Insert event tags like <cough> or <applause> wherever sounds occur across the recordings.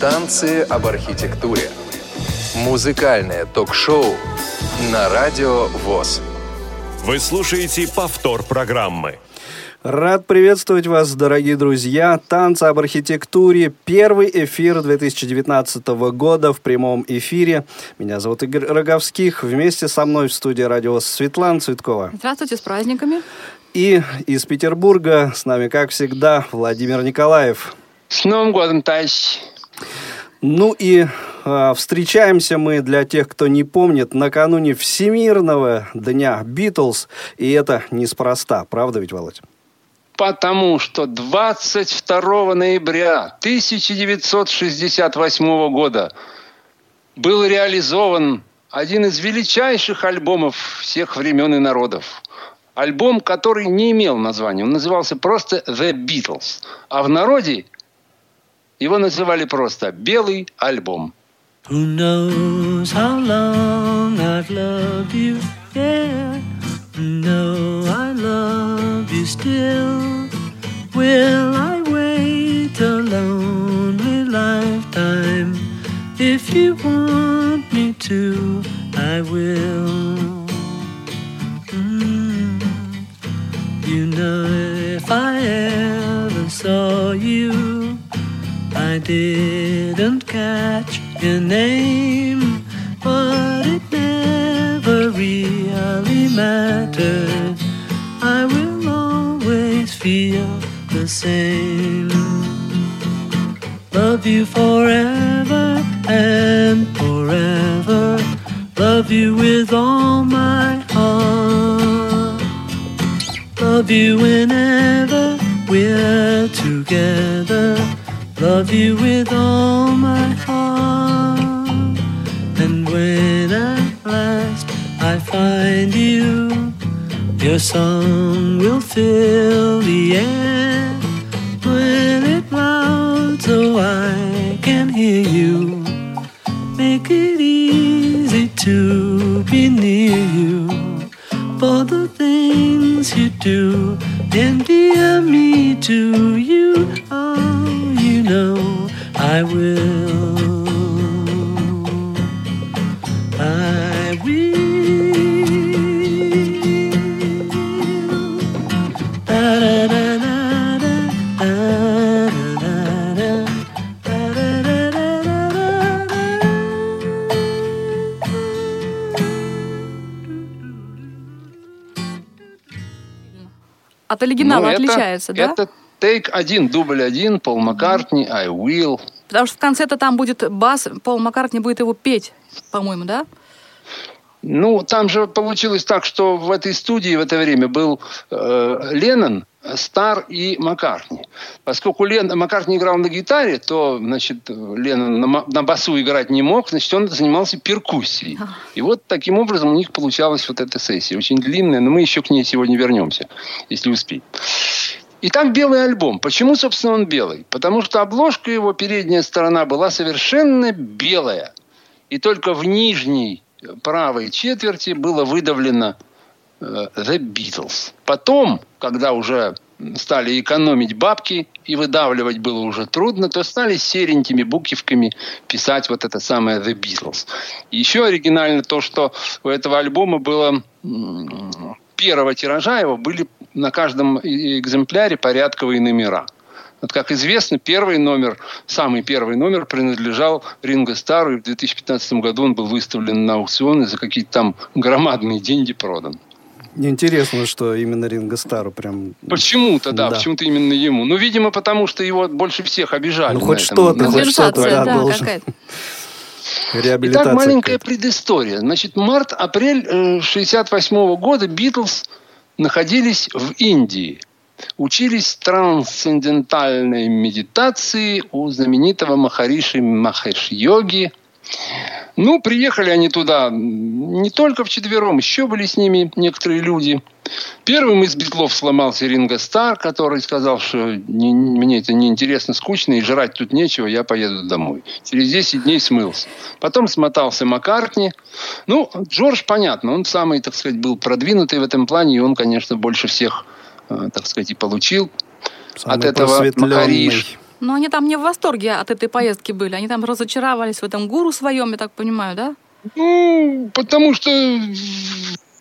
Танцы об архитектуре. Музыкальное ток-шоу на Радио ВОЗ. Вы слушаете повтор программы. Рад приветствовать вас, дорогие друзья. Танцы об архитектуре. Первый эфир 2019 года в прямом эфире. Меня зовут Игорь Роговских. Вместе со мной в студии радио Светлана Цветкова. Здравствуйте, с праздниками. И из Петербурга с нами, как всегда, Владимир Николаев. С Новым годом, товарищи! Ну и э, встречаемся мы, для тех, кто не помнит, накануне Всемирного дня Битлз. И это неспроста, правда ведь, Володь? Потому что 22 ноября 1968 года был реализован один из величайших альбомов всех времен и народов. Альбом, который не имел названия. Он назывался просто «The Beatles». А в народе его называли просто «Белый альбом». Who knows how long I've loved you, yeah. No, I love you still. Will I wait a lonely lifetime? If you want me to, I will. Mm. You know, if I ever saw you, I didn't catch your name, but it never really mattered. I will always feel the same. Love you forever and forever. Love you with all my heart. Love you whenever we're together. Love you with all my heart. And when at last I find you, your song will fill the air. When it loud so oh, I can hear you, make it easy to be near you. For the things you do endear me to you. Oh, know I will. I will. От оригинала ну, это, отличается, да? Это тейк один, дубль один, Пол Маккартни, I will. Потому что в конце-то там будет бас, Пол Маккартни будет его петь, по-моему, да? Ну, там же получилось так, что в этой студии в это время был э, Леннон, Стар и Маккартни. Поскольку Лен, Маккартни играл на гитаре, то, значит, Леннон на, на басу играть не мог, значит, он занимался перкуссией. И вот таким образом у них получалась вот эта сессия. Очень длинная, но мы еще к ней сегодня вернемся, если успеем. Итак, белый альбом. Почему, собственно, он белый? Потому что обложка его, передняя сторона, была совершенно белая. И только в нижней правой четверти было выдавлено э, The Beatles. Потом, когда уже стали экономить бабки и выдавливать было уже трудно, то стали серенькими буквиками писать вот это самое The Beatles. И еще оригинально то, что у этого альбома было первого тиража его были на каждом э- экземпляре порядковые номера. Вот, как известно, первый номер, самый первый номер принадлежал Ринго Стару, и в 2015 году он был выставлен на аукцион и за какие-то там громадные деньги продан. Интересно, что именно Ринго Стару прям... Почему-то, да, Да. почему-то именно ему. Ну, видимо, потому что его больше всех обижали. Ну, хоть что-то, хоть что-то, да, да, должен. Итак, маленькая какая-то. предыстория. Значит, март-апрель 68 года Битлз находились в Индии. Учились трансцендентальной медитации у знаменитого Махариши Махеш-йоги. Ну, приехали они туда не только вчетвером, еще были с ними некоторые люди. Первым из битлов сломался Ринго Стар, который сказал, что не- не- мне это неинтересно, скучно, и жрать тут нечего, я поеду домой. Через 10 дней смылся. Потом смотался Маккартни. Ну, Джордж, понятно, он самый, так сказать, был продвинутый в этом плане, и он, конечно, больше всех, э, так сказать, и получил Самый от этого. Макариш. Но они там не в восторге от этой поездки были. Они там разочаровались в этом гуру своем, я так понимаю, да? Ну, потому что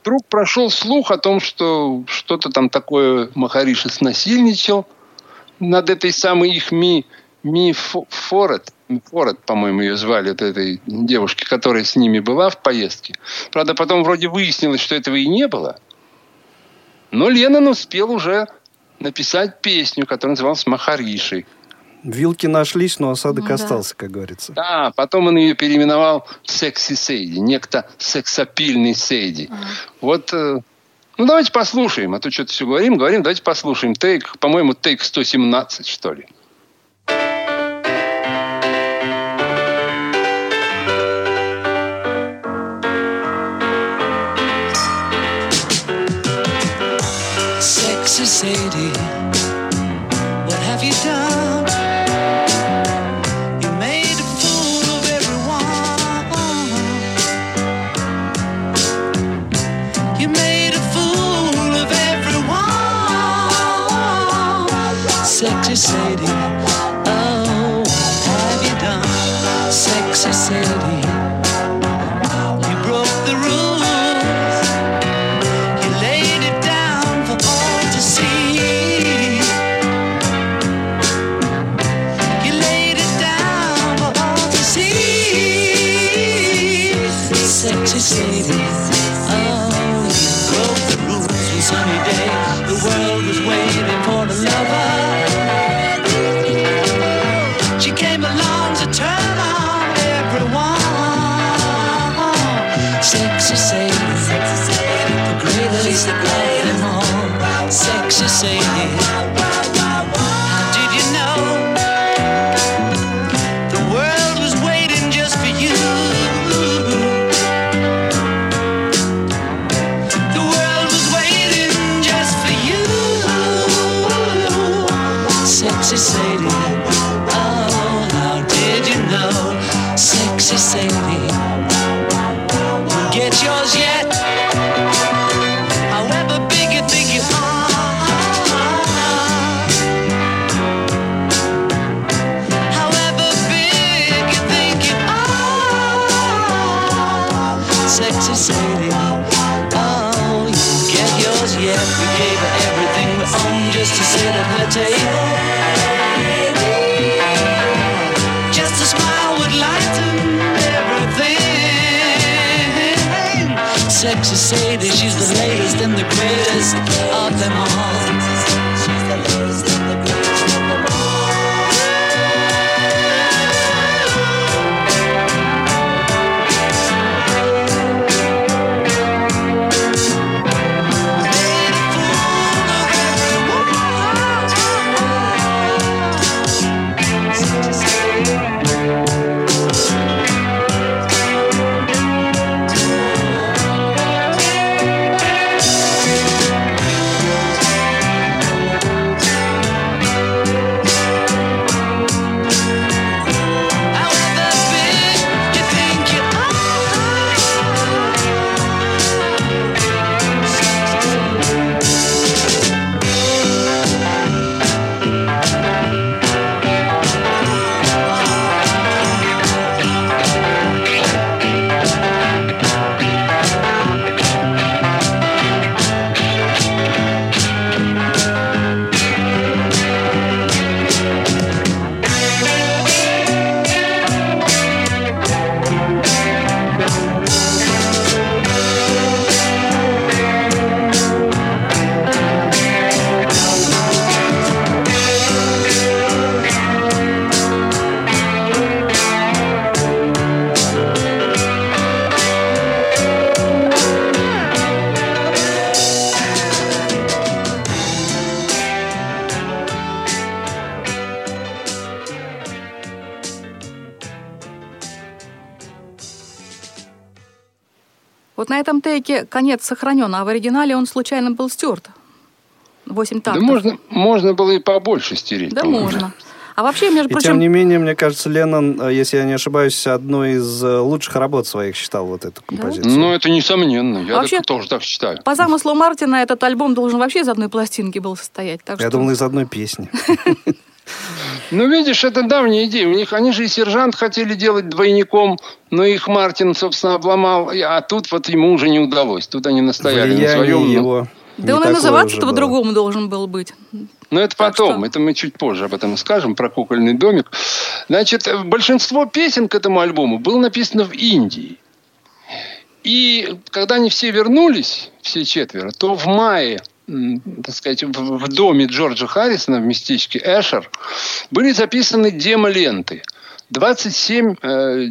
вдруг прошел слух о том, что что-то там такое Махариши снасильничал над этой самой их Ми, Ми Форет. Форет, по-моему, ее звали, от этой девушки, которая с ними была в поездке. Правда, потом вроде выяснилось, что этого и не было. Но Леннон успел уже написать песню, которая называлась «Махариши». Вилки нашлись, но осадок ну, остался, как говорится. Да, потом он ее переименовал «Секси Сейди», некто сексапильный Сейди. А. Вот, э, ну давайте послушаем, а то что-то все говорим, говорим, давайте послушаем. Тейк, по-моему, тейк 117, что ли. Sexy Sadie, what have you done? Sadie. Oh, what have you done, sexy Sadie? city. Oh, you get yours yet? We gave her everything we own just to sit at her table. Just a smile would lighten everything. Sexy Sadie, she's the latest and the greatest of them all. Треке конец сохранен, а в оригинале он случайно был стерт. Восемь тактов. Да можно, можно было и побольше стереть. Да можно. А вообще, между и прочим... тем не менее, мне кажется, Леннон, э, если я не ошибаюсь, одной из э, лучших работ своих считал вот эту композицию. Да? Ну, это несомненно. Я вообще, тоже так считаю. По замыслу Мартина этот альбом должен вообще из одной пластинки был состоять. Так я что... думал, из одной песни. <laughs> Ну, видишь, это давняя идея. У них, они же и сержант хотели делать двойником, но их Мартин, собственно, обломал. А тут вот ему уже не удалось. Тут они настояли Влияние на своем. его Да не он и называться-то было. по-другому должен был быть. Но это Так потом, что- это мы чуть позже об этом скажем, про кукольный домик. Значит, большинство песен к этому альбому было написано в Индии. И когда они все вернулись, все четверо, то в мае, так сказать, в, доме Джорджа Харрисона в местечке Эшер были записаны демо-ленты. 27 э,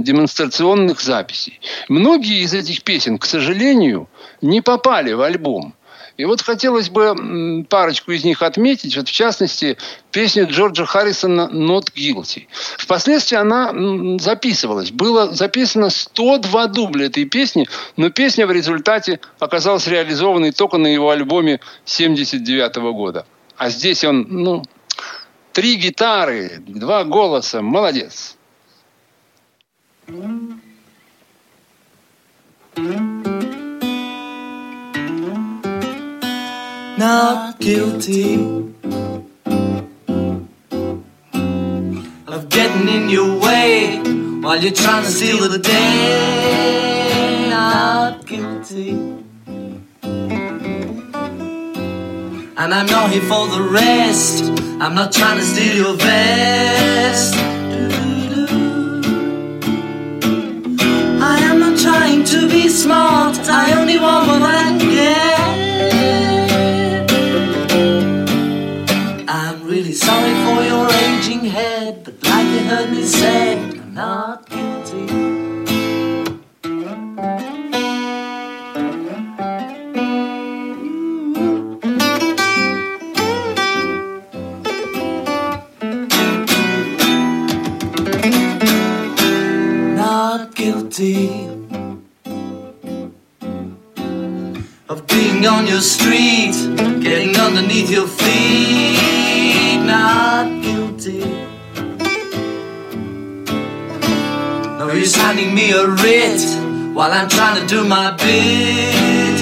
демонстрационных записей. Многие из этих песен, к сожалению, не попали в альбом. И вот хотелось бы парочку из них отметить. Вот в частности, песню Джорджа Харрисона «Not Guilty». Впоследствии она записывалась. Было записано 102 дубля этой песни, но песня в результате оказалась реализованной только на его альбоме 79 года. А здесь он, ну, три гитары, два голоса. Молодец. Not guilty of getting in your way while you're trying to steal the day. Not guilty. And I'm not here for the rest. I'm not trying to steal your vest. I am not trying to be smart. I only want what I get. On your street, getting underneath your feet. Not guilty. No use handing me a writ while I'm trying to do my bit.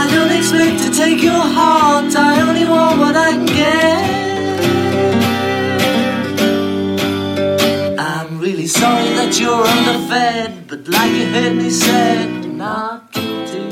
I don't expect to take your heart, I only want what I can get. That you're underfed, but like you heard me said, not guilty.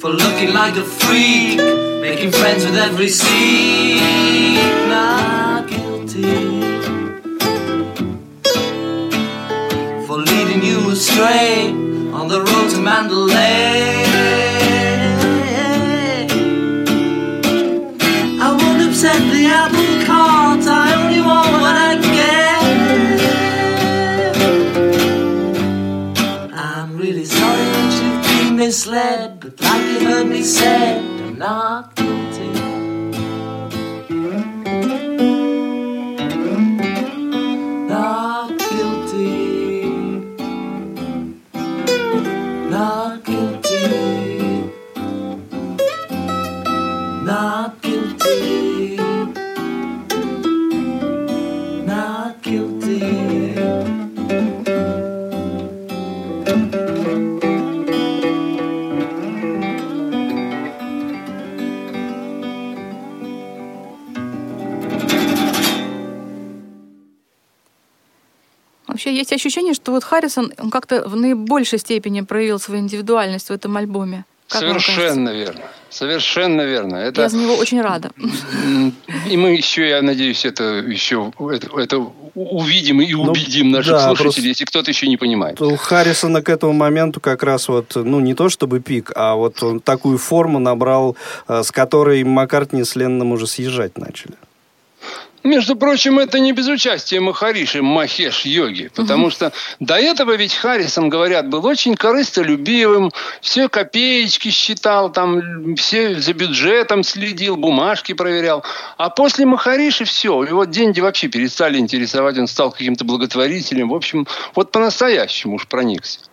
For looking like a freak, making friends with every seat. find the. Ощущение, что вот Харрисон он как-то в наибольшей степени проявил свою индивидуальность в этом альбоме. Как? Совершенно верно. Совершенно верно. Это, Я за него очень рада. <laughs> и мы еще, я надеюсь, это еще это, это увидим и убедим наших да, слушателей, просто- если кто-то еще не понимает. У Харрисона к этому моменту как раз вот, ну, не то чтобы пик, а вот он такую форму набрал, э, с которой Маккартни с Ленноном уже съезжать начали. Между прочим, это не без участия Махариши Махеш Йоги, потому что до этого ведь Харрисон, говорят, был очень корыстолюбивым, все копеечки считал, там, все за бюджетом следил, бумажки проверял. А после Махариши все, его деньги вообще перестали интересовать, он стал каким-то благотворителем. В общем, вот по-настоящему уж проникся.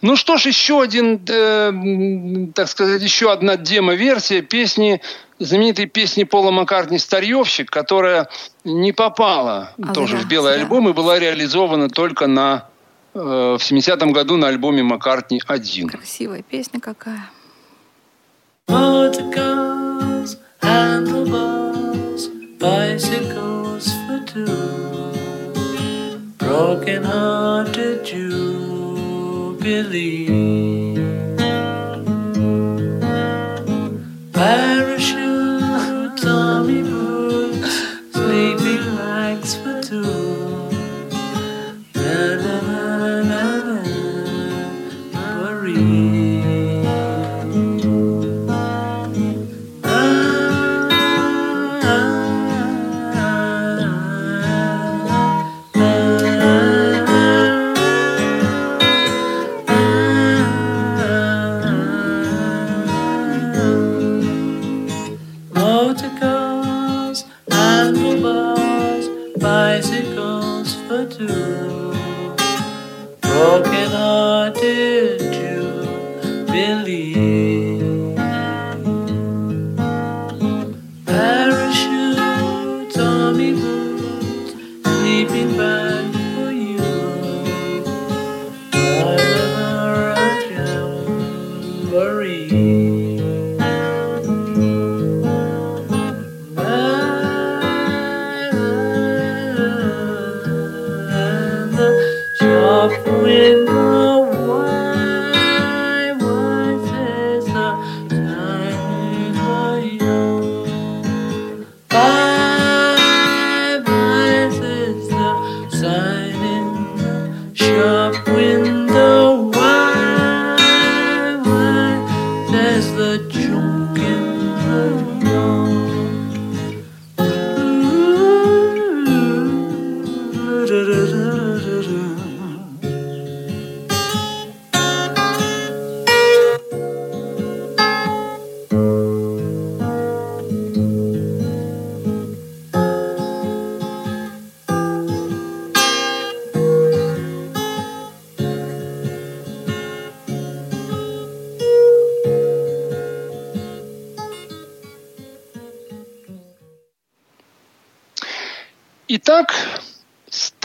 Ну что ж, еще один, э, так сказать, еще одна демо-версия песни, знаменитой песни Пола Маккартни «Старьевщик», которая не попала А, тоже зря, в белый зря. альбом и была реализована только на, э, в 70-м году на альбоме «Маккартни-1». Красивая песня какая. Motorcars, handlebars, bicycles for two. Broken hearted believe.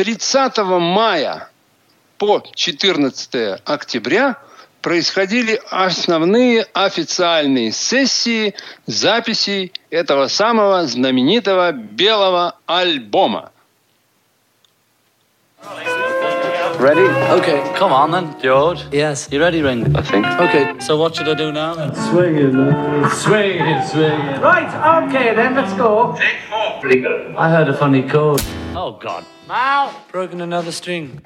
30 мая по 14 октября происходили основные официальные сессии записей этого самого знаменитого белого альбома. Ready? Okay, come on then, George. Yes. You ready, Ring? I think. Okay, so what should I do now then? Swing it, uh, swing it, swing it. Right, okay then, let's go. Take four. Bingo. I heard a funny chord. Oh, God. Mal! Broken another string.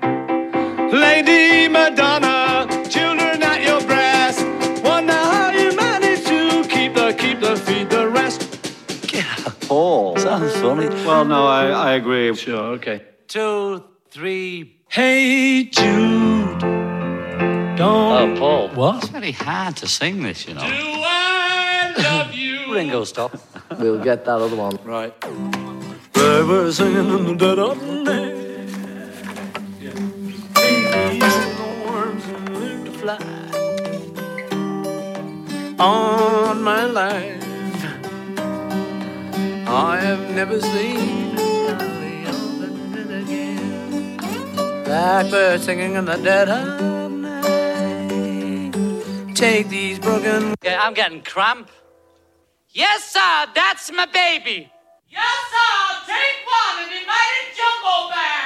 Lady Madonna, children at your breast. Wonder how you manage to keep the, keep the, feed the rest. Paul. Sounds funny. Well, no, I, I agree. Sure, okay. Two, three. Hey Jude, don't Oh, Paul. What? It's very hard to sing this, you know. I love you. <laughs> Ringo, stop. We'll get that other one. Right. They were singing in the dead of night. Babies and the worms and learn to fly. On my life, I have never seen Blackbird singing in the dead of night. Take these broken Yeah, I'm getting cramp. Yes, sir, that's my baby. Yes, sir. Take one and invite a jumbo band.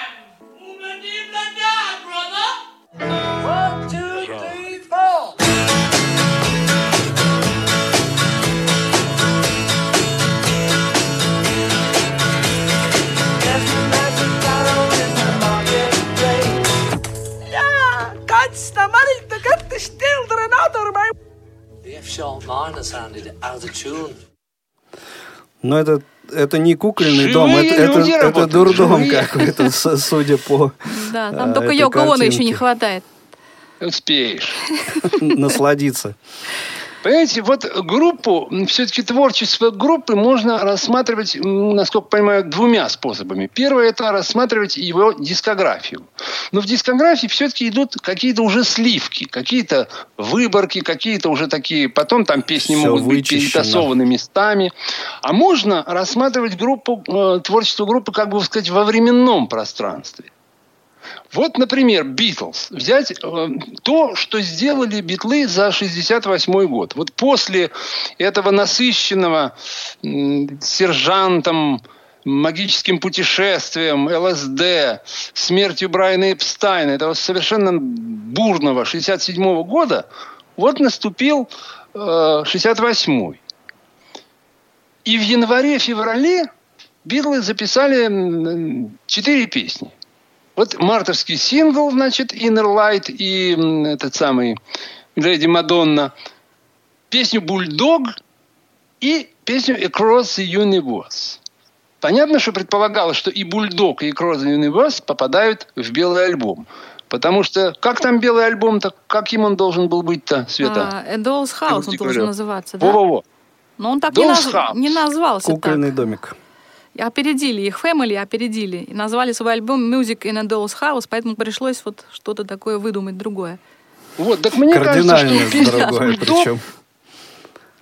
Но это, это не кукольный дом, это, это, люди это работают, дурдом какой-то, судя по Да, а, там только этой Йоко Оно еще не хватает. Успеешь. насладиться. Понимаете, вот группу, все-таки творчество группы можно рассматривать, насколько понимаю, двумя способами. Первое – это рассматривать его дискографию. Но в дискографии все-таки идут какие-то уже сливки, какие-то выборки, какие-то уже такие... Потом там песни Всё могут быть вычищено. перетасованы местами. А можно рассматривать группу, э, творчество группы, как бы сказать, во временном пространстве. Вот, например, Битлз. Взять э, то, что сделали Битлы за 68 год. Вот после этого насыщенного м, сержантом, магическим путешествием, ЛСД, смертью Брайана Эпстайна, этого совершенно бурного 67 года, вот наступил э, 68-й. И в январе-феврале Битлы записали четыре песни. Вот мартовский сингл, значит, Inner Light и этот самый Леди Мадонна. Песню Бульдог и песню Across the Universe. Понятно, что предполагалось, что и Бульдог, и Across the Universe попадают в белый альбом. Потому что как там белый альбом-то, каким он должен был быть-то, Света? А, A Doll's House он должен называться, да? Во-во-во. Но он так не, наз- House. не назвался Кукольный так. домик. Опередили их, Family опередили. И назвали свой альбом Music in a Doll's House, поэтому пришлось вот что-то такое выдумать другое. Вот, так мне кажется, что песня другое «Бульдог» причем.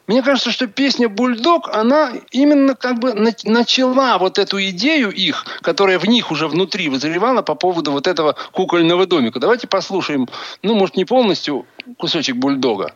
Мне кажется, что песня «Бульдог», она именно как бы на- начала вот эту идею их, которая в них уже внутри вызревала по поводу вот этого кукольного домика. Давайте послушаем, ну, может, не полностью, кусочек «Бульдога».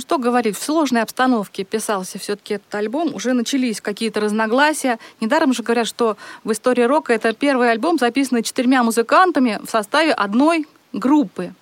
Что говорить, в сложной обстановке писался все-таки этот альбом, уже начались какие-то разногласия. Недаром же говорят, что в истории рока это первый альбом, записанный четырьмя музыкантами в составе одной группы.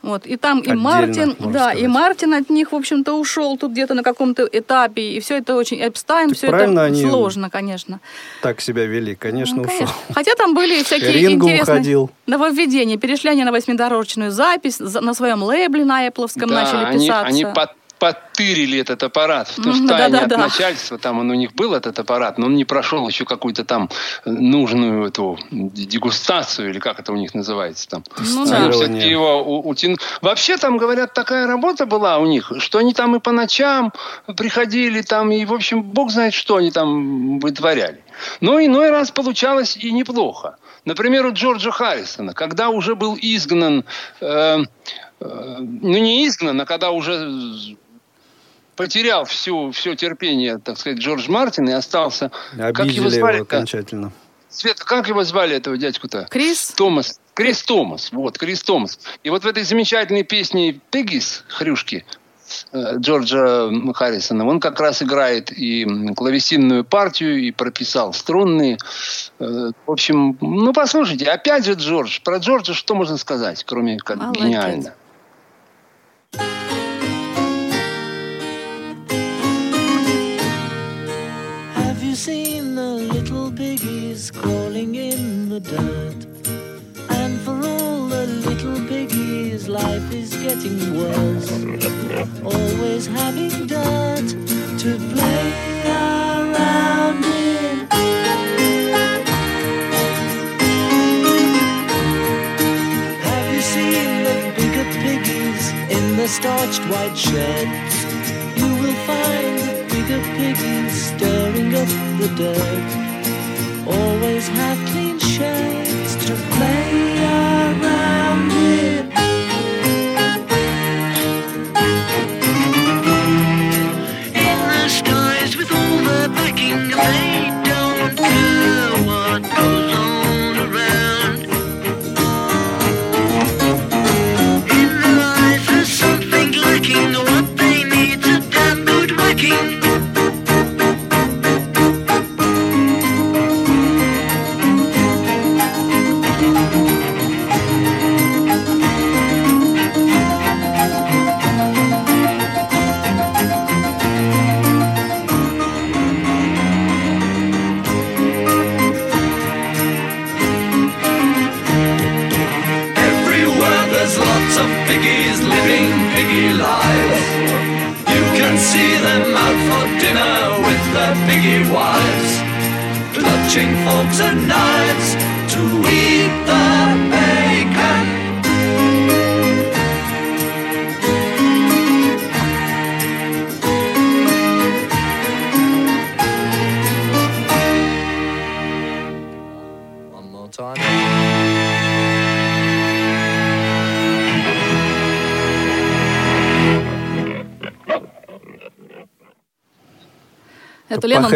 Вот. И там и Отдельно, Мартин, можно да, сказать. и Мартин от них, в общем-то, ушел тут где-то на каком-то этапе, и все это очень Эпстайн, Так все это они- сложно, конечно. Так себя вели, конечно, Ну, ушел. конечно. Хотя там были <laughs> всякие Ринго интересные уходил. нововведения. Перешли они на восьмидорожечную запись, за- на своем лейбле на Apple Да, начали они, писаться. они под- подтырили этот аппарат. В Мгм, Туштайне да-да-да. от начальства, там он у них был этот аппарат, но он не прошел еще какую-то там нужную эту дегустацию, или как это у них называется там. Ну да. все-таки его у- утяну- Вообще там, говорят, такая работа была у них, что они там и по ночам приходили, там, и, в общем, бог знает, что они там вытворяли. Но иной раз получалось и неплохо. Например, у Джорджа Харрисона, когда уже был изгнан, э, э, ну не изгнан, а когда уже потерял всю, все терпение, так сказать, Джордж Мартин и остался... как Обидели его его звали окончательно. Света, как его звали, этого дядьку-то? Крис? Томас. Крис Томас. Вот, Крис Томас. И вот в этой замечательной песне «Пеггис» Хрюшки э, Джорджа Харрисона, он как раз играет и клавесинную партию, и прописал струнные. Э, В общем, ну, послушайте, опять же Джордж. Про Джорджа что можно сказать, кроме как Молодец. гениально? Have dirt? And for all the little piggies, life is getting worse. Always having dirt to play around in. Have you seen the bigger piggies in the starched white sheds? You will find the bigger piggies stirring up the dirt. Always have clean shades to play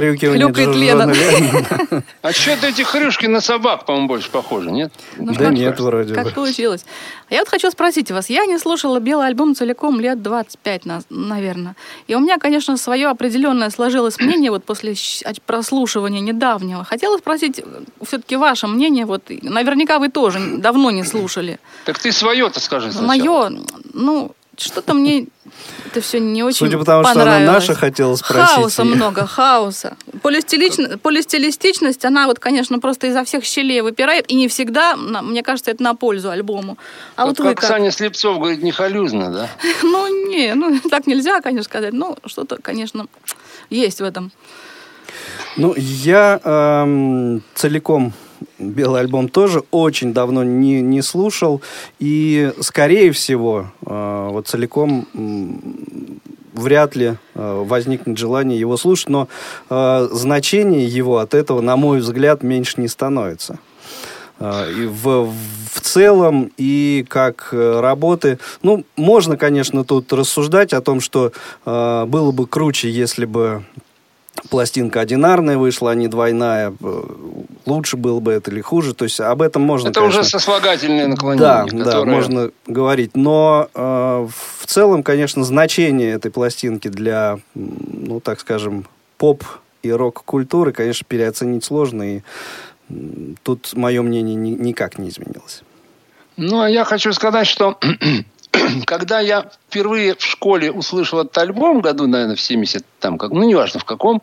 Похрюкивание хрюкает. Леннона. А что-то эти хрюшки на собак, по-моему, больше похожи, нет? Ну, Да как- нет, вроде Как бы. получилось. А я вот хочу спросить вас. Я не слушала белый альбом целиком лет 25, на- наверное. И у меня, конечно, свое определенное сложилось мнение вот после от прослушивания недавнего. Хотела спросить все-таки ваше мнение. Вот наверняка вы тоже давно не слушали. Так ты свое-то скажи сначала. Мое, ну, что-то мне это все не очень Судя по тому, что она наша хотела спросить. Хаоса и- много, хаоса. Полистилич- Полистилистичность, она вот, конечно, просто изо всех щелей выпирает, и не всегда, мне кажется, это на пользу альбому. А вот, Вот вы как как? Саня Слепцов говорит, не халюзно, да? <laughs> Ну, не, ну, так нельзя, конечно, сказать. Ну, что-то, конечно, есть в этом. Ну, я эм, целиком белый альбом тоже очень давно не, не слушал. И, скорее всего, э, вот целиком вряд ли э, возникнет желание его слушать. Но э, значение его от этого, на мой взгляд, меньше не становится. Э, И в, в целом, и как э, работы. Ну, можно, конечно, тут рассуждать о том, что э, было бы круче, если бы пластинка одинарная вышла, а не двойная. Э, Лучше было бы это или хуже. То есть об этом можно, Это конечно, уже сослагательное наклонение. да, да, которое- можно говорить. Но э, в целом, конечно, значение этой пластинки для, ну, так скажем, поп и рок-культуры, конечно, переоценить сложно. И тут мое мнение ни- никак не изменилось. Ну, а я хочу сказать, что <clears throat> когда я впервые в школе услышал этот альбом, году, наверное, в 70, там, как, ну, неважно в каком,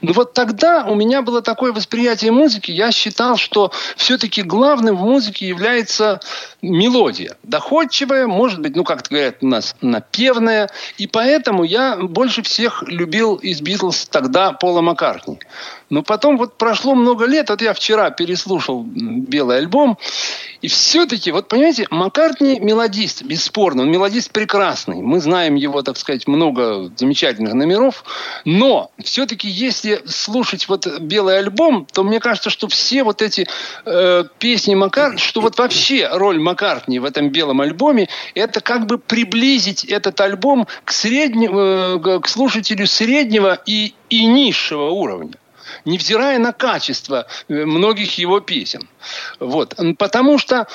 ну, вот тогда у меня было такое восприятие музыки, я считал, что все-таки главным в музыке является мелодия. Доходчивая, может быть, ну, как говорят у нас, напевная. И поэтому я больше всех любил из Битлз тогда Пола Маккартни. Но потом вот прошло много лет, вот я вчера переслушал белый альбом, и все-таки, вот понимаете, Маккартни мелодист, бесспорно, он мелодист прекрасный. Мы знаем его, так сказать, много замечательных номеров, но все-таки, если слушать вот белый альбом, то мне кажется, что все вот эти э, песни Маккартни, что вот вообще роль Маккартни в этом белом альбоме, это как бы приблизить этот альбом к, среднему, э, к слушателю среднего и, и низшего уровня невзирая на качество э, многих его песен. Вот. Потому что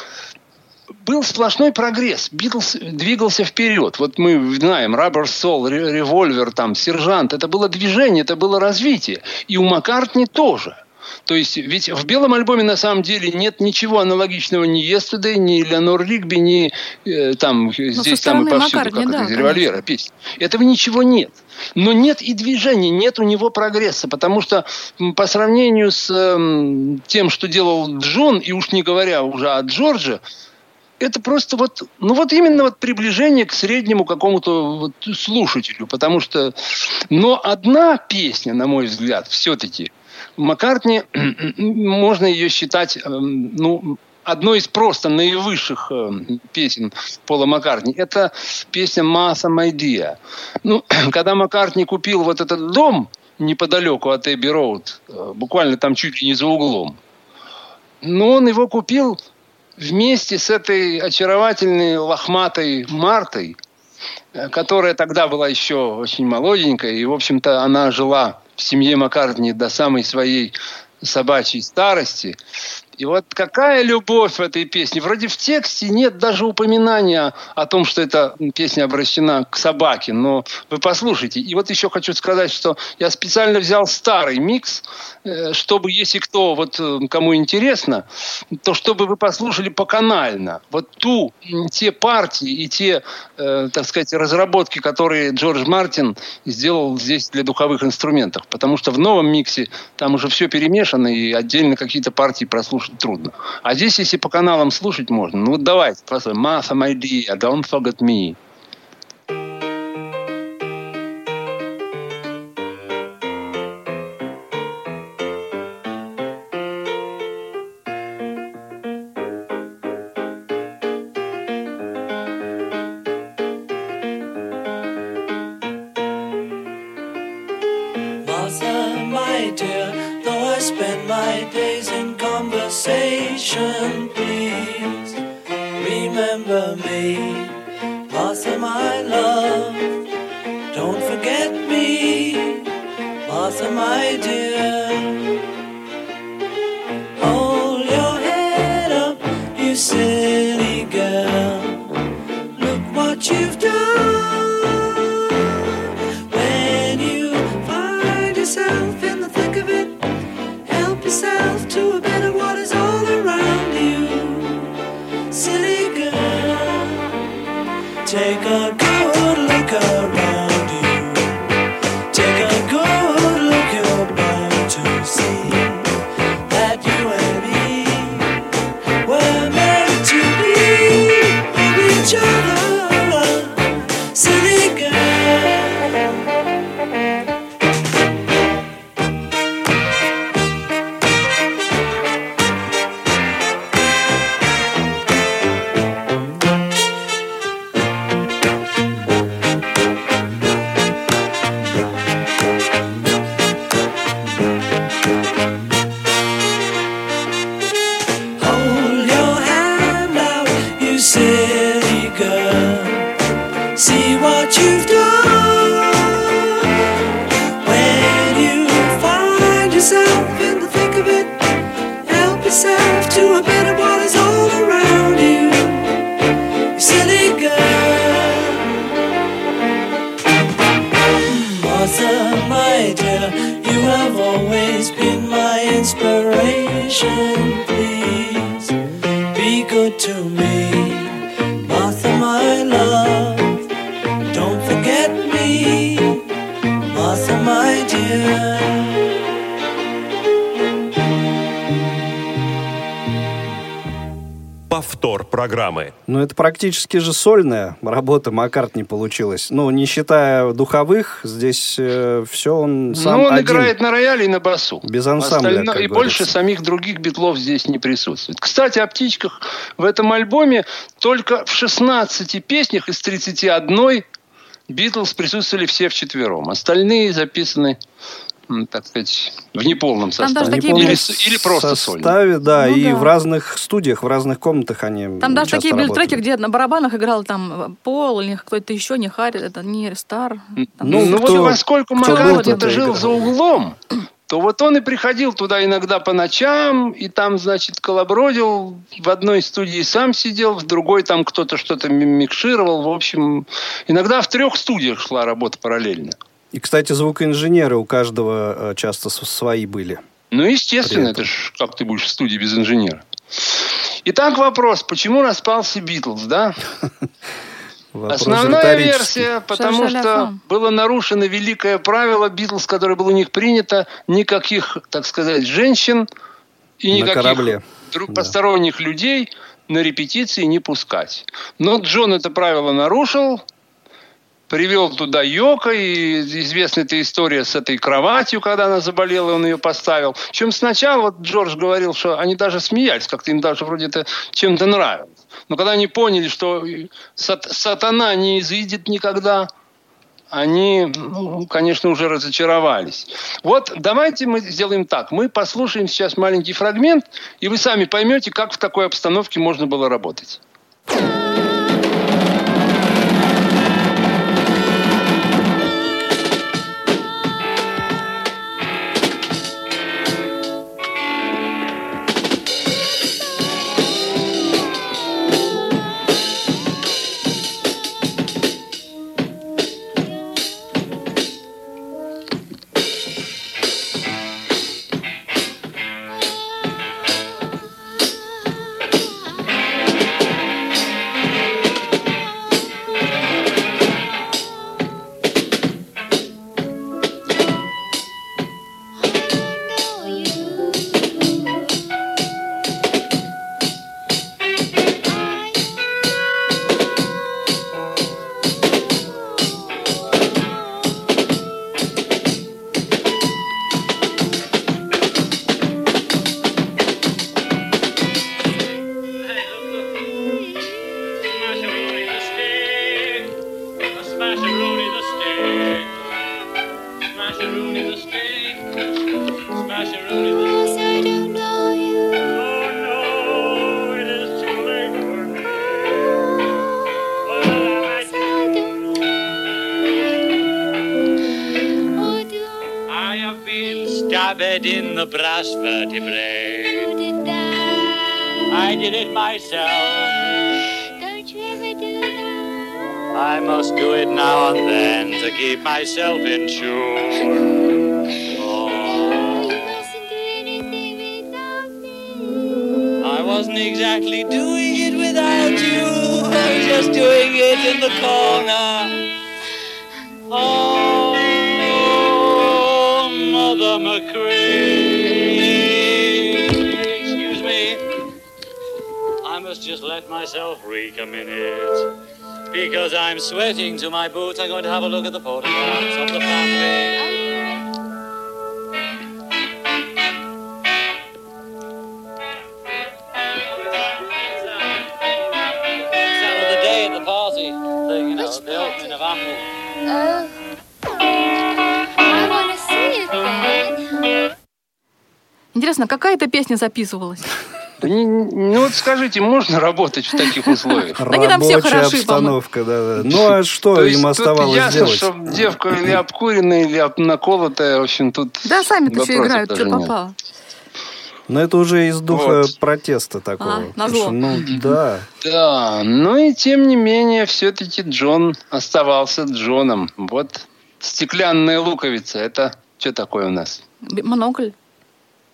был сплошной прогресс. Битлз двигался вперед. Вот мы знаем, Rubber Soul, Ре- Револьвер, там, Сержант. Это было движение, это было развитие. И у Маккартни тоже. То есть, ведь в белом альбоме на самом деле нет ничего аналогичного ни Yesterday, ни Леонор Ригби, ни э, там здесь там и повсюду, Маккартни, как да, это, револьвера песня. Этого ничего нет. Но нет и движения, нет у него прогресса, потому что по сравнению с эм, тем, что делал Джон, и уж не говоря уже о Джордже, это просто вот, ну вот именно вот приближение к среднему какому-то вот слушателю, потому что, но одна песня, на мой взгляд, все-таки Маккартни, <clears throat> можно ее считать, эм, ну, одной из просто наивысших эм, песен Пола Маккартни. Это песня «Martha, my dear». Ну, <clears throat> когда Маккартни купил вот этот дом неподалеку от Эбби Роуд, э, буквально там чуть ли не за углом, но он его купил вместе с этой очаровательной лохматой Мартой, э, которая тогда была еще очень молоденькая, и, в общем-то, она жила в семье Маккартни до самой своей собачьей старости. И вот какая любовь в этой песне. Вроде в тексте нет даже упоминания о том, что эта песня обращена к собаке. Но вы послушайте. И вот еще хочу сказать, что я специально взял старый микс, э, чтобы, если кто, вот э, кому интересно, то чтобы вы послушали поканально. Вот ту, те партии и те, э, так сказать, разработки, которые Джордж Мартин сделал здесь для духовых инструментов. Потому что в новом миксе там уже все перемешано, и отдельно какие-то партии прослушать трудно. А здесь, если по каналам слушать можно, ну вот давайте, послушаем. Martha, my dear, don't forget me. Это практически же сольная работа Маккартни получилась. Ну, не считая духовых, здесь все он сам Ну, он один. играет на рояле и на басу. Без ансамбля, Остальное- как И говорится. больше самих других битлов здесь не присутствует. Кстати, о птичках в этом альбоме только в 16 песнях из 31 Битлз присутствовали все вчетвером. Остальные записаны, так сказать, в неполном Там составе. даже такие или, были- или просто сольно. составе, да, Ну и да. в разных студиях, в разных комнатах они Там даже часто такие были работали. треки, где на барабанах играл там Пол или кто-то еще, не Харри, это не Стар. Там Ну, Ну, кто- вот поскольку это и жил играл. за углом, то вот он и приходил туда иногда по ночам, и там, значит, колобродил. В одной студии сам сидел, в другой там кто-то что-то ми- микшировал. В общем, иногда в трех студиях шла работа параллельно. И, кстати, звукоинженеры у каждого э, часто свои были. Ну, естественно, это ж как ты будешь в студии без инженера. Итак, вопрос, почему распался Битлз, да? <laughs> Вопрос Основная версия, потому что было нарушено великое правило Битлз, которое было у них принято, никаких, так сказать, женщин и На никаких корабле. друг- Да. посторонних людей на репетиции не пускать. Но Джон это правило нарушил, привел туда Йока, и известна эта история с этой кроватью, когда она заболела, он ее поставил. Причем сначала вот Джордж говорил, что они даже смеялись, как-то им даже вроде это чем-то нравилось. Но когда они поняли, что сат- сатана не изыдет никогда, они, ну, конечно, уже разочаровались. Вот давайте мы сделаем так. Мы послушаем сейчас маленький фрагмент, и вы сами поймете, как в такой обстановке можно было работать. Stabbed in the brass vertebrae. I did it myself. Don't you ever do that? I must do it now and then to keep myself in tune. Oh. I wasn't exactly doing it without you. I was just doing it in the corner. Excuse me. I must just let myself reek a minute. Because I'm sweating to my boots, I'm going to have a look at the photographs of the family. Интересно, какая эта песня записывалась? Ну вот скажите, можно работать в таких условиях? Они там все Рабочая хороши, обстановка, да, да. Ну а что им оставалось ясно, делать? что девка или обкуренная, или наколотая, в общем, тут Да, сами-то все играют, что попало. Но это уже из духа Вот. протеста такого. А, назло. Потому что, Ну, да. Да, ну и тем не менее, все-таки Джон оставался Джоном. Вот стеклянная луковица, это что такое у нас? Монокль.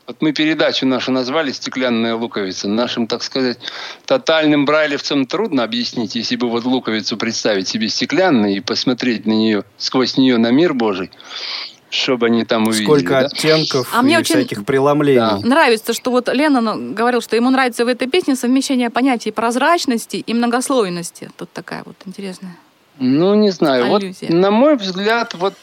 Вот мы передачу нашу назвали «Стеклянная луковица». Нашим, так сказать, тотальным брайлевцам трудно объяснить, если бы вот луковицу представить себе стеклянной и посмотреть на нее, сквозь нее на мир Божий, чтобы они там увидели. Сколько да? оттенков А и мне очень всяких преломлений. Нравится, что вот Леннон говорил, что ему нравится в этой песне совмещение понятий прозрачности и многослойности. Тут такая вот интересная. Ну, не знаю. Вот, на мой взгляд, вот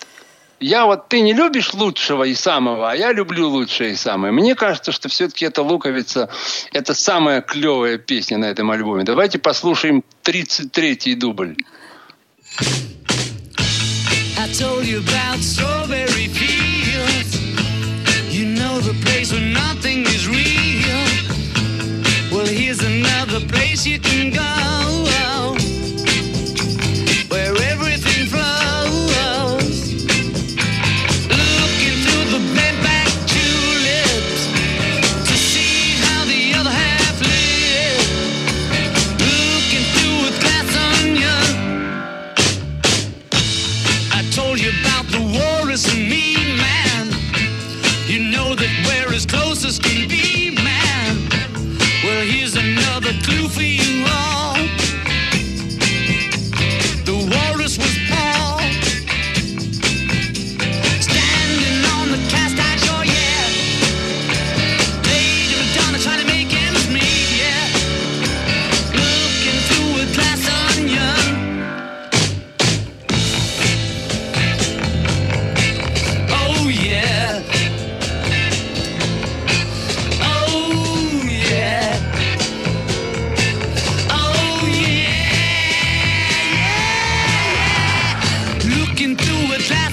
я вот, ты не любишь лучшего и самого, а я люблю лучшее и самое. Мне кажется, что все-таки эта луковица, это самая клевая песня на этом альбоме. Давайте послушаем 33-й дубль. do it like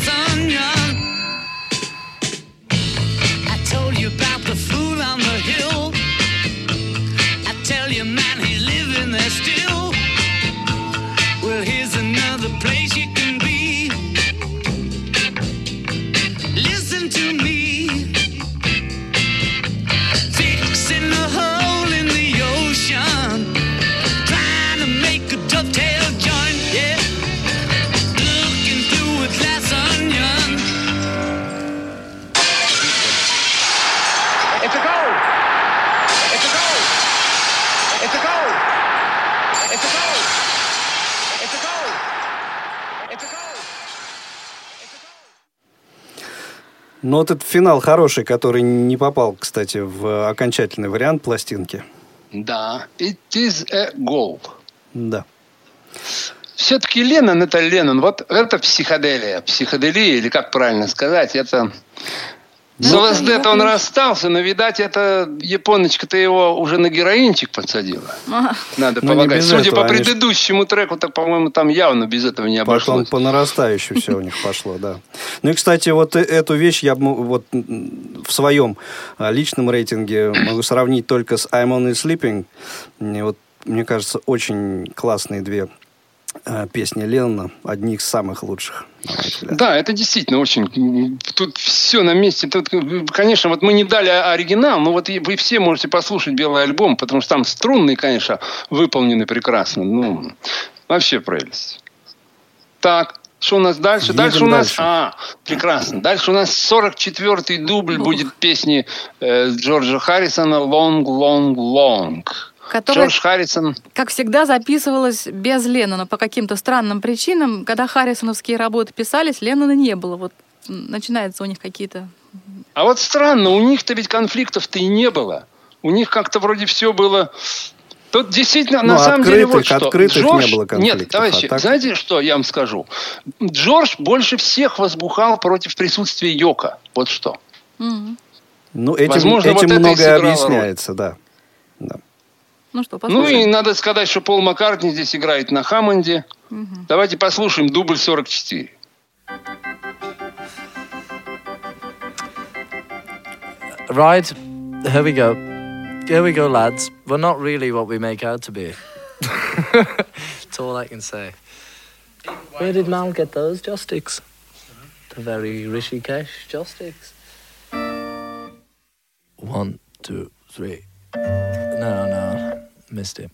вот этот финал хороший, который не попал, кстати, в окончательный вариант пластинки. Да, it is a goal. Да. Все-таки Леннон это Леннон. Вот это психоделия. Психоделия, или как правильно сказать, это... С Ну, ЛСД-то он расстался, но, видать, эта японочка-то его уже на героинчик подсадила. Ага. Надо Ну, полагать. Судя этого, по предыдущему треку, так, по-моему, там явно без этого не Потом обошлось. по нарастающей все у них пошло, да. Ну и, кстати, вот э- эту вещь я вот в своем а, личном рейтинге могу сравнить только с I'm Only Sleeping. Мне вот, мне кажется, очень классные две а, песни Леннона, одни из самых лучших. Да, это действительно очень... Тут все на месте. Тут, конечно, вот мы не дали оригинал, но вот вы все можете послушать белый альбом, потому что там струнные, конечно, выполнены прекрасно. Ну, вообще прелесть. Так, что у нас дальше? Едем дальше у нас... дальше. А, прекрасно. Дальше у нас 44-й дубль будет песни э, Джорджа Харрисона «Long, Long, Long». Которая, Джордж Харрисон... как всегда, записывалась без Леннона по каким-то странным причинам. Когда харрисоновские работы писались, Леннона не было. Вот начинаются у них какие-то... А вот странно, у них-то ведь конфликтов-то и не было. У них как-то вроде все было... Тут действительно, Ну, на самом деле, вот что. открытых не Джордж... было конфликтов, Нет, товарищи, а так- знаете, что я вам скажу? Джордж больше всех возбухал против присутствия Йока. Вот что. Мгм. Ну, этим, Возможно, вот этим это и многое сыграло роль. объясняется, да. да. Ну что, Ну послушаем. и надо сказать, что Пол Маккартни здесь играет на Хаммонде. Давайте послушаем дубль 44. Right, here we go. Here we go, lads. We're not really what we make out to be. That's all I can say. Where did Mal get those joysticks? The very Rishikesh joysticks. One, two, three. No, no, missed it.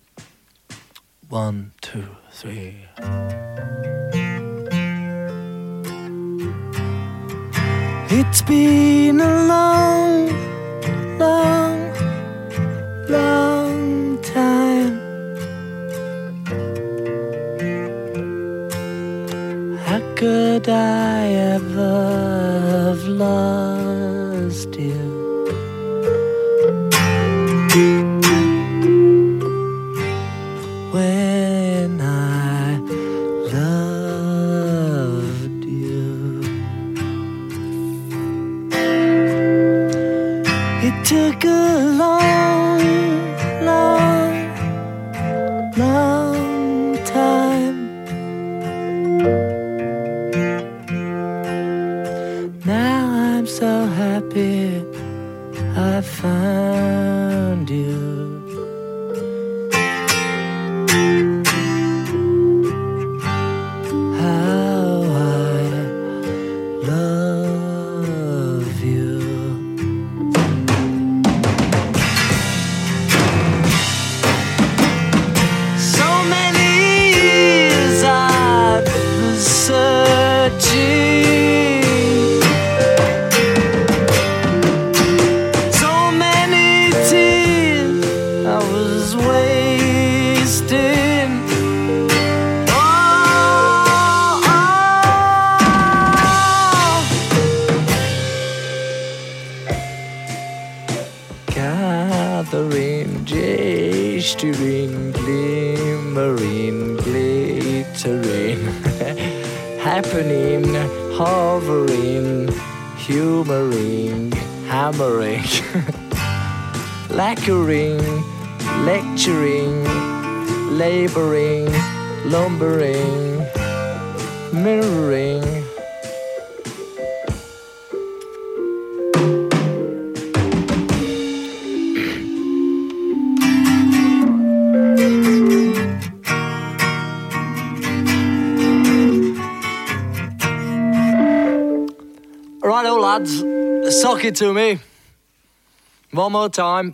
One, two, three. It's been a long, long, long time. How could I ever have lost so happy I found you. Humoring, hammering, <laughs> lacquering, lecturing, laboring, lumbering, mirroring. It to me. One more time.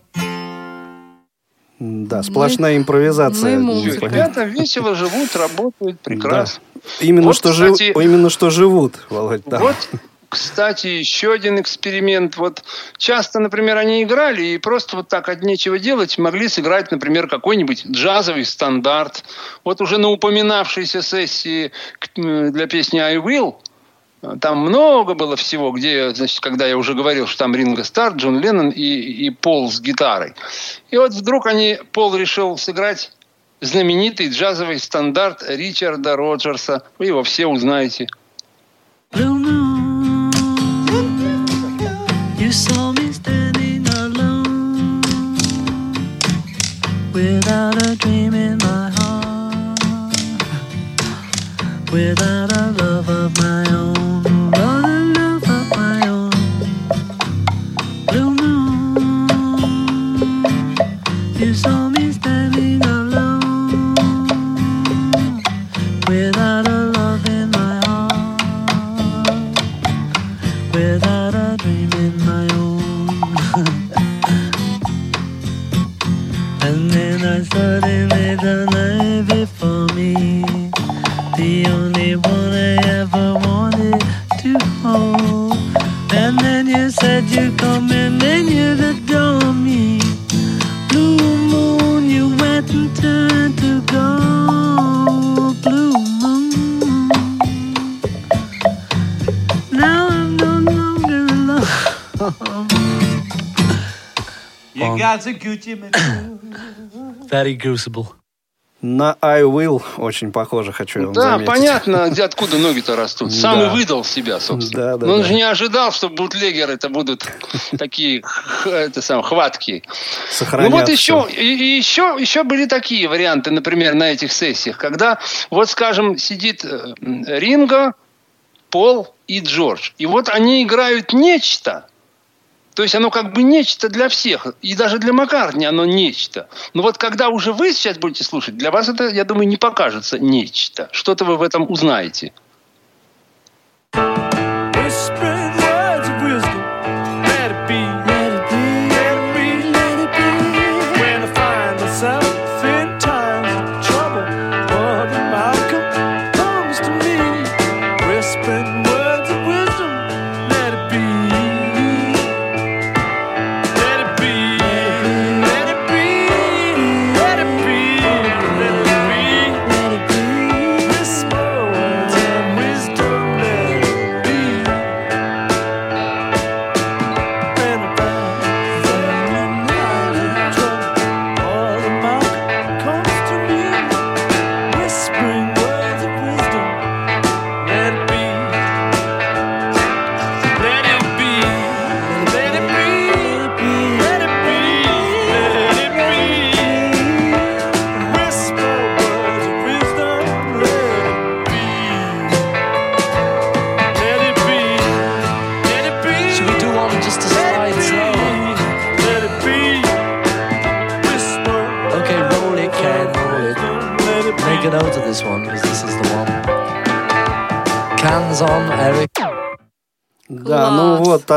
Да, сплошная импровизация. ну и музыка. Ребята весело живут, работают прекрасно. Именно, Вот, что жив- кстати, именно что живут, Володь. да. Вот, кстати, еще один эксперимент. Вот часто, например, они играли и просто вот так от нечего делать могли сыграть, например, какой-нибудь джазовый стандарт. Вот уже на упоминавшейся сессии для песни «I Will» Там много было всего, где, значит, когда я уже говорил, что там Ринго Стар, Джон Леннон и, и Пол с гитарой. И вот вдруг они, Пол решил сыграть знаменитый джазовый стандарт Ричарда Роджерса. Вы его все узнаете. Without a dream in my heart, without Very crucible. На I Will очень похоже, хочу вам Да, заметить. понятно, где откуда ноги-то растут. Сам Да. и выдал себя, собственно. Да, да, Но он да. же не ожидал, что бутлегеры это будут такие это сам, хваткие. Сохранят ну вот еще, и, и еще, еще были такие варианты, например, на этих сессиях, когда, вот скажем, сидит э, Ринго, Пол и Джордж. И вот они играют нечто. То есть оно как бы нечто для всех. И даже для Маккартни оно нечто. Но вот когда уже вы сейчас будете слушать, для вас это, я думаю, не покажется нечто. Что-то вы в этом узнаете.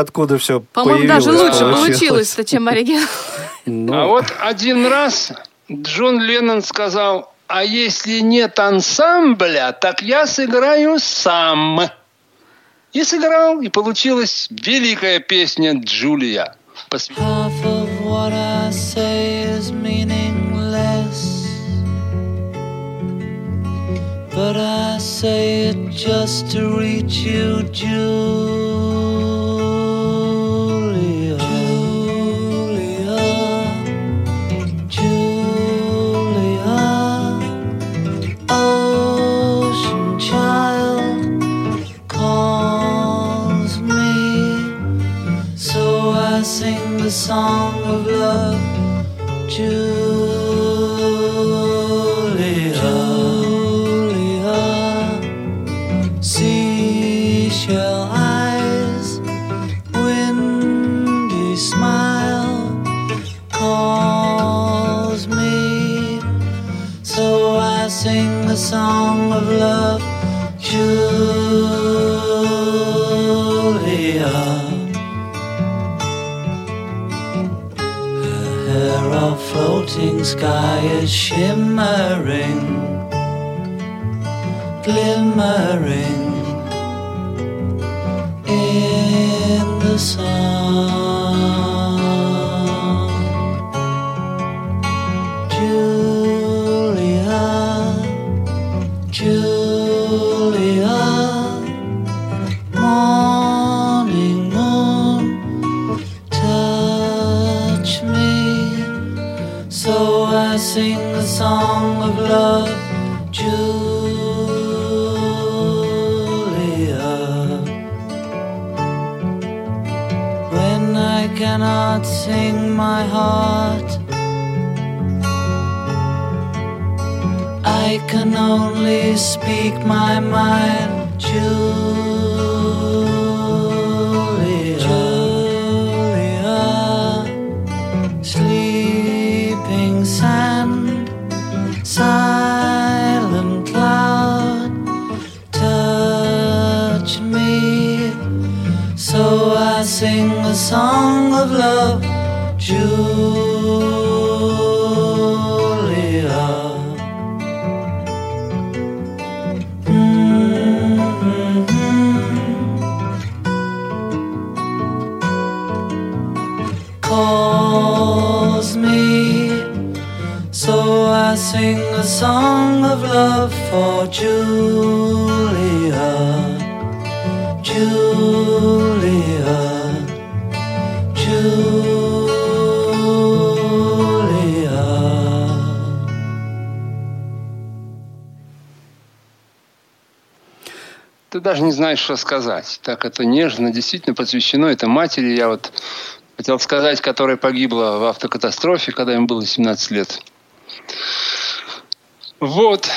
Откуда все По-моему, появилось. даже лучше получилось. чем <laughs> оригинал. Ну, А вот один раз Джон Леннон сказал, а если нет ансамбля, так я сыграю сам. И сыграл, и получилась великая песня «Джулия». But I say it just to reach you, Julia. Song of love, Julia. Mm-hmm. calls me. So I sing a song of love for Julia. Даже не знаешь, что сказать. Так это нежно, действительно посвящено это матери. Я вот хотел сказать, которая погибла в автокатастрофе, когда им было 17 лет. Вот.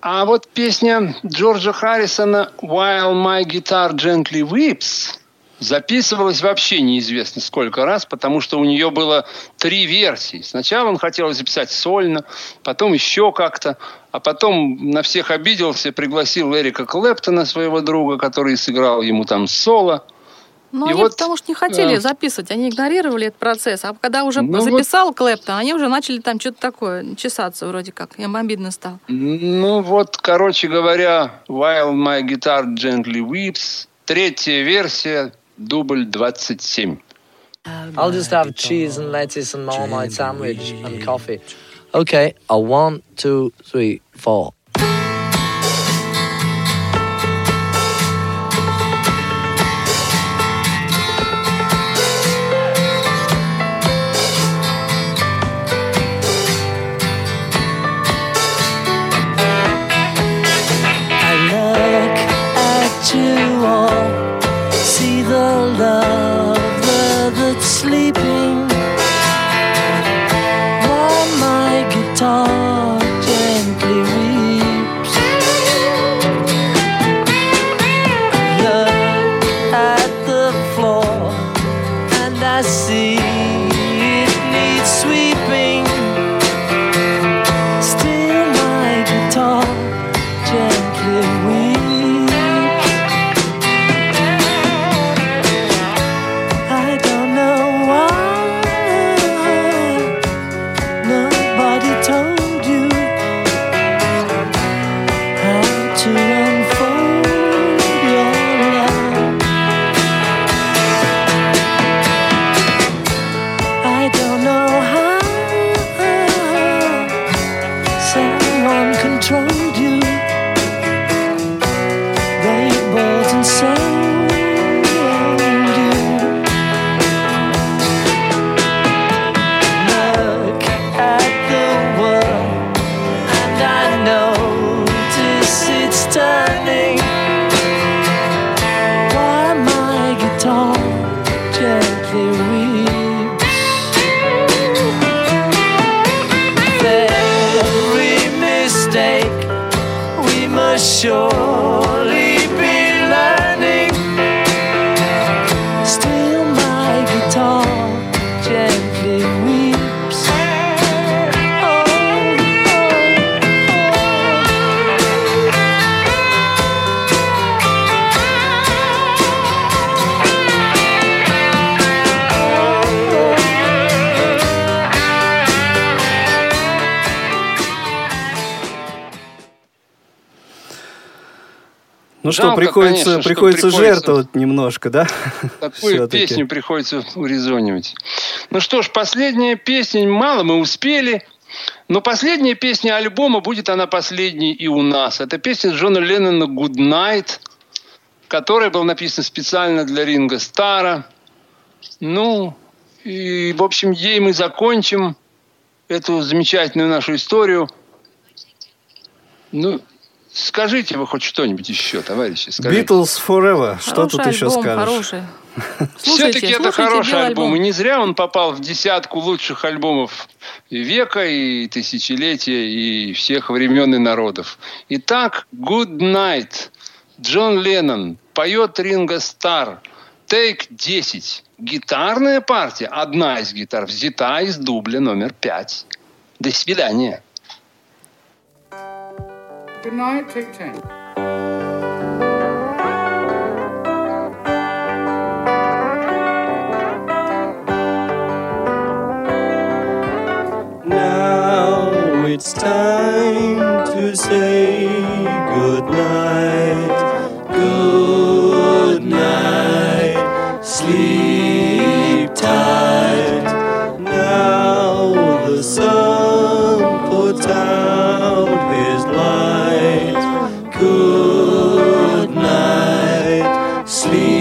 А вот песня Джорджа Харрисона «While my guitar gently weeps» записывалась вообще неизвестно сколько раз, потому что у нее было три версии. Сначала он хотел записать сольно, потом еще как-то, а потом на всех обиделся, пригласил Эрика Клэптона, своего друга, который сыграл ему там соло. Ну, они вот, потому что не хотели э, записывать, они игнорировали этот процесс. А когда уже Ну, вот- записал Клэптон, они уже начали там что-то такое чесаться вроде как. Им обидно стало. Ну вот, короче говоря, «While my guitar gently weeps», третья версия, дубль 27. I'll just have cheese and lettuce and marmite sandwich and coffee. Okay, a one, two, three, four. Ну что, Жалко, приходится, конечно, что приходится приходится. жертвовать немножко, да? <laughs> Такую песню приходится урезонивать. Ну что ж, последняя песня, мало мы успели. Но последняя песня альбома, будет она последней и у нас. Это песня Джона Леннона «Good Night», которая была написана специально для Ринга Стара. Ну, и, в общем, ей мы закончим эту замечательную нашу историю. Ну, скажите вы хоть что-нибудь еще, товарищи. Скажите. Beatles Forever. Что Хороший тут еще альбом, скажешь? Хороший. <laughs> Все-таки это хороший «Белый альбом. альбом». И не зря он попал в десятку лучших альбомов и века, и тысячелетия, и всех времен и народов. Итак, Good Night. Джон Леннон. Поет Ринго Стар. Тейк 10. Гитарная партия, одна из гитар, взята из дубля номер пять. До свидания. Good night, take. Now it's time to say be.